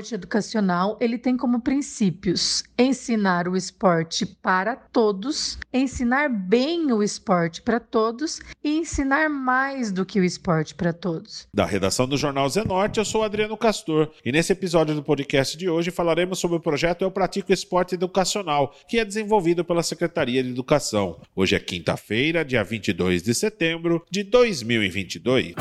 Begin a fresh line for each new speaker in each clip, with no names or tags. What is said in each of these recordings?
esporte educacional, ele tem como princípios ensinar o esporte para todos, ensinar bem o esporte para todos e ensinar mais do que o esporte para todos.
Da redação do Jornal Zenorte, eu sou Adriano Castor e nesse episódio do podcast de hoje falaremos sobre o projeto Eu Pratico Esporte Educacional, que é desenvolvido pela Secretaria de Educação. Hoje é quinta-feira, dia 22 de setembro de 2022.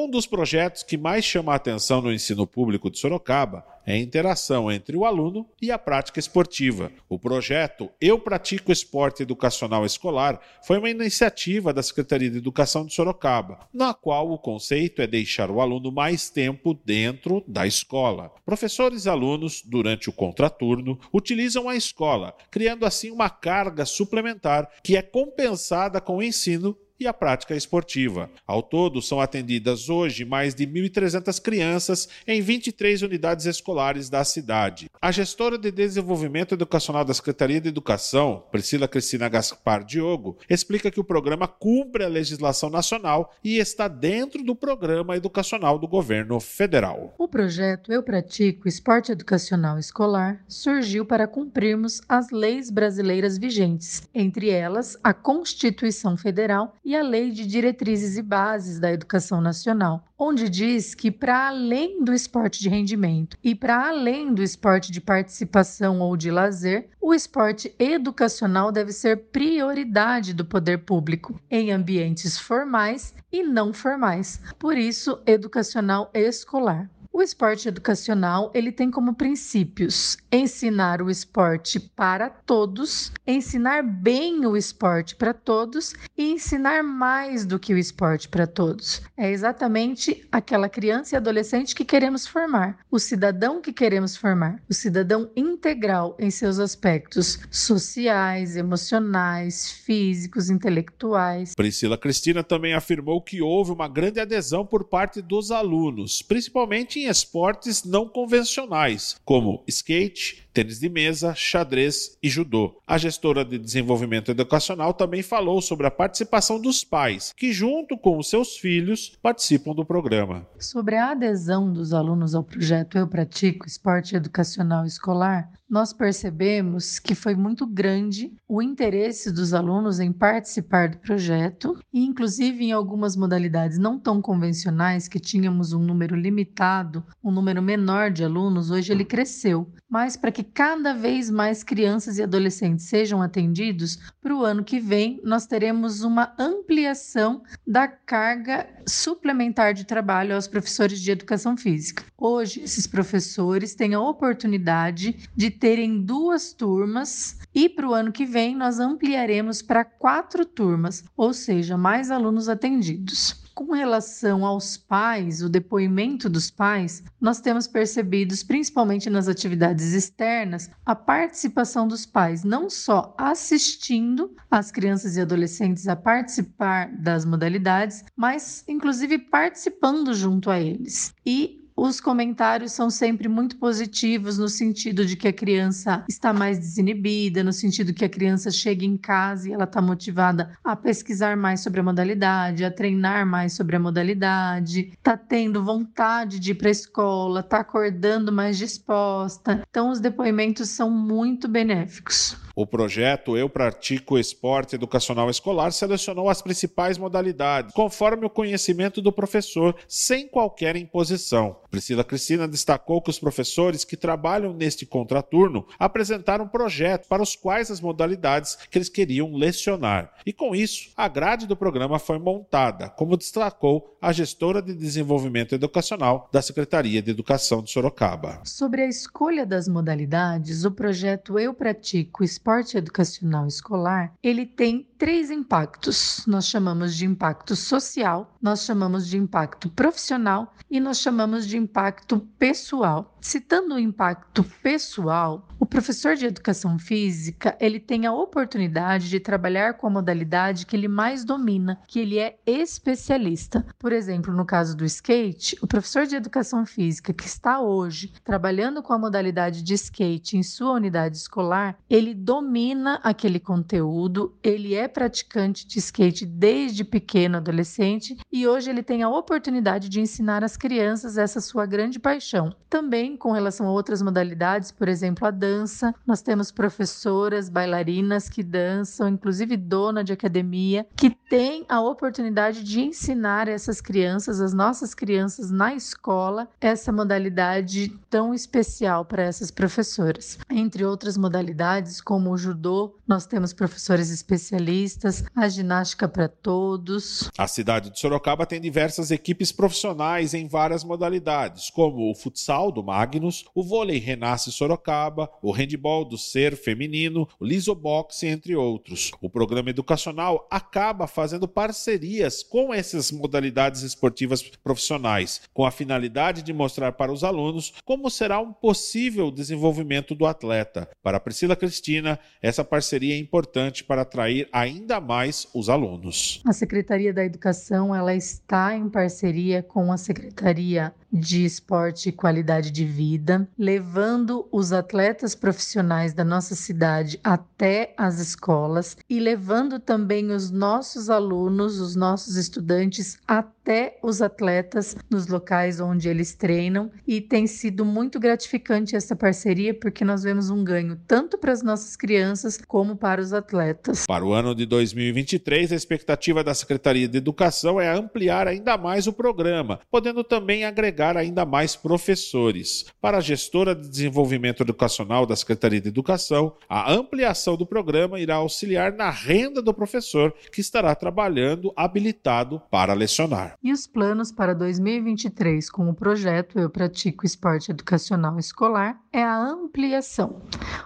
Um dos projetos que mais chama a atenção no ensino público de Sorocaba é a interação entre o aluno e a prática esportiva. O projeto Eu Pratico Esporte Educacional Escolar foi uma iniciativa da Secretaria de Educação de Sorocaba, na qual o conceito é deixar o aluno mais tempo dentro da escola. Professores e alunos, durante o contraturno, utilizam a escola, criando assim uma carga suplementar que é compensada com o ensino e a prática esportiva. Ao todo, são atendidas hoje mais de 1.300 crianças em 23 unidades escolares da cidade. A gestora de desenvolvimento educacional da Secretaria de Educação, Priscila Cristina Gaspar Diogo, explica que o programa cumpre a legislação nacional e está dentro do programa educacional do governo federal.
O projeto Eu Pratico Esporte Educacional Escolar surgiu para cumprirmos as leis brasileiras vigentes, entre elas a Constituição Federal e a Lei de Diretrizes e Bases da Educação Nacional, onde diz que, para além do esporte de rendimento e para além do esporte de participação ou de lazer, o esporte educacional deve ser prioridade do poder público em ambientes formais e não formais, por isso, educacional escolar. O esporte educacional, ele tem como princípios ensinar o esporte para todos, ensinar bem o esporte para todos e ensinar mais do que o esporte para todos. É exatamente aquela criança e adolescente que queremos formar, o cidadão que queremos formar, o cidadão integral em seus aspectos sociais, emocionais, físicos, intelectuais.
Priscila Cristina também afirmou que houve uma grande adesão por parte dos alunos, principalmente em esportes não convencionais, como skate, tênis de mesa, xadrez e judô. A gestora de desenvolvimento educacional também falou sobre a participação dos pais, que, junto com os seus filhos, participam do programa.
Sobre a adesão dos alunos ao projeto Eu Pratico Esporte Educacional Escolar, nós percebemos que foi muito grande o interesse dos alunos em participar do projeto e, inclusive, em algumas modalidades não tão convencionais, que tínhamos um número limitado, um número menor de alunos, hoje ele cresceu. Mas para que cada vez mais crianças e adolescentes sejam atendidos, para o ano que vem nós teremos uma ampliação da carga suplementar de trabalho aos professores de educação física. Hoje, esses professores têm a oportunidade de terem duas turmas e para o ano que vem nós ampliaremos para quatro turmas, ou seja, mais alunos atendidos. Com relação aos pais, o depoimento dos pais, nós temos percebido, principalmente nas atividades externas, a participação dos pais, não só assistindo as crianças e adolescentes a participar das modalidades, mas inclusive participando junto a eles. E os comentários são sempre muito positivos no sentido de que a criança está mais desinibida, no sentido que a criança chega em casa e ela está motivada a pesquisar mais sobre a modalidade, a treinar mais sobre a modalidade, está tendo vontade de ir para a escola, está acordando mais disposta. Então, os depoimentos são muito benéficos.
O projeto Eu Pratico Esporte Educacional Escolar selecionou as principais modalidades, conforme o conhecimento do professor, sem qualquer imposição. Priscila Cristina destacou que os professores que trabalham neste contraturno apresentaram projetos para os quais as modalidades que eles queriam lecionar. E com isso, a grade do programa foi montada, como destacou a gestora de desenvolvimento educacional da Secretaria de Educação de Sorocaba.
Sobre a escolha das modalidades, o projeto Eu Pratico Esporte esporte educacional escolar, ele tem três impactos. Nós chamamos de impacto social, nós chamamos de impacto profissional e nós chamamos de impacto pessoal. Citando o impacto pessoal, professor de educação física, ele tem a oportunidade de trabalhar com a modalidade que ele mais domina, que ele é especialista. Por exemplo, no caso do skate, o professor de educação física que está hoje trabalhando com a modalidade de skate em sua unidade escolar, ele domina aquele conteúdo, ele é praticante de skate desde pequeno adolescente e hoje ele tem a oportunidade de ensinar às crianças essa sua grande paixão. Também com relação a outras modalidades, por exemplo, a dança, nós temos professoras, bailarinas que dançam, inclusive dona de academia, que tem a oportunidade de ensinar essas crianças, as nossas crianças na escola, essa modalidade tão especial para essas professoras. Entre outras modalidades, como o judô, nós temos professores especialistas, a ginástica para todos.
A cidade de Sorocaba tem diversas equipes profissionais em várias modalidades, como o futsal do Magnus, o vôlei Renasce Sorocaba, o handball do Ser feminino, o lisoboxe, entre outros. O programa educacional acaba fazendo parcerias com essas modalidades esportivas profissionais, com a finalidade de mostrar para os alunos como será um possível desenvolvimento do atleta. Para Priscila Cristina, essa parceria é importante para atrair ainda mais os alunos.
A Secretaria da Educação ela está em parceria com a Secretaria de esporte e qualidade de vida, levando os atletas profissionais da nossa cidade até as escolas e levando também os nossos alunos, os nossos estudantes até os atletas nos locais onde eles treinam e tem sido muito gratificante essa parceria porque nós vemos um ganho tanto para as nossas crianças como para os atletas.
Para o ano de 2023, a expectativa da Secretaria de Educação é ampliar ainda mais o programa, podendo também agregar ainda mais professores. Para a gestora de desenvolvimento educacional da Secretaria de Educação, a ampliação do programa irá auxiliar na renda do professor que estará trabalhando habilitado para lecionar.
E os planos para 2023 com o projeto Eu Pratico Esporte Educacional Escolar é a ampliação,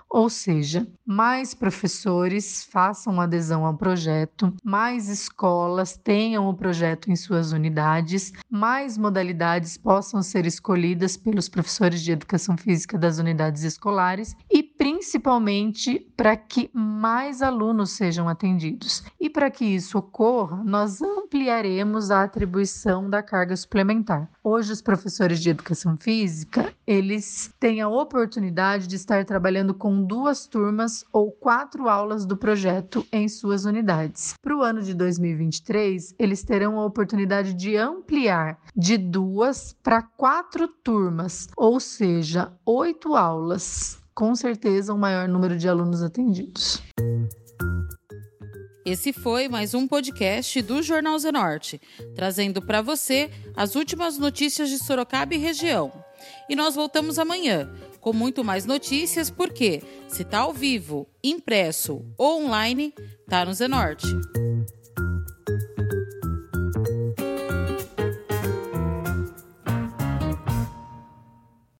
ou seja, mais professores façam adesão ao projeto, mais escolas tenham o projeto em suas unidades, mais modalidades possam ser escolhidas pelos professores de educação física das unidades escolares e principalmente para que mais alunos sejam atendidos. E para que isso ocorra, nós ampliaremos a atribuição da carga suplementar. Hoje os professores de educação física, eles têm a oportunidade de estar trabalhando com duas turmas ou quatro aulas do projeto em suas unidades. Para o ano de 2023, eles terão a oportunidade de ampliar de duas para quatro turmas, ou seja, oito aulas. Com certeza, um maior número de alunos atendidos.
Esse foi mais um podcast do Jornal Zenorte, trazendo para você as últimas notícias de Sorocaba e região. E nós voltamos amanhã com muito mais notícias, porque se tá ao vivo, impresso ou online, tá no Zenorte.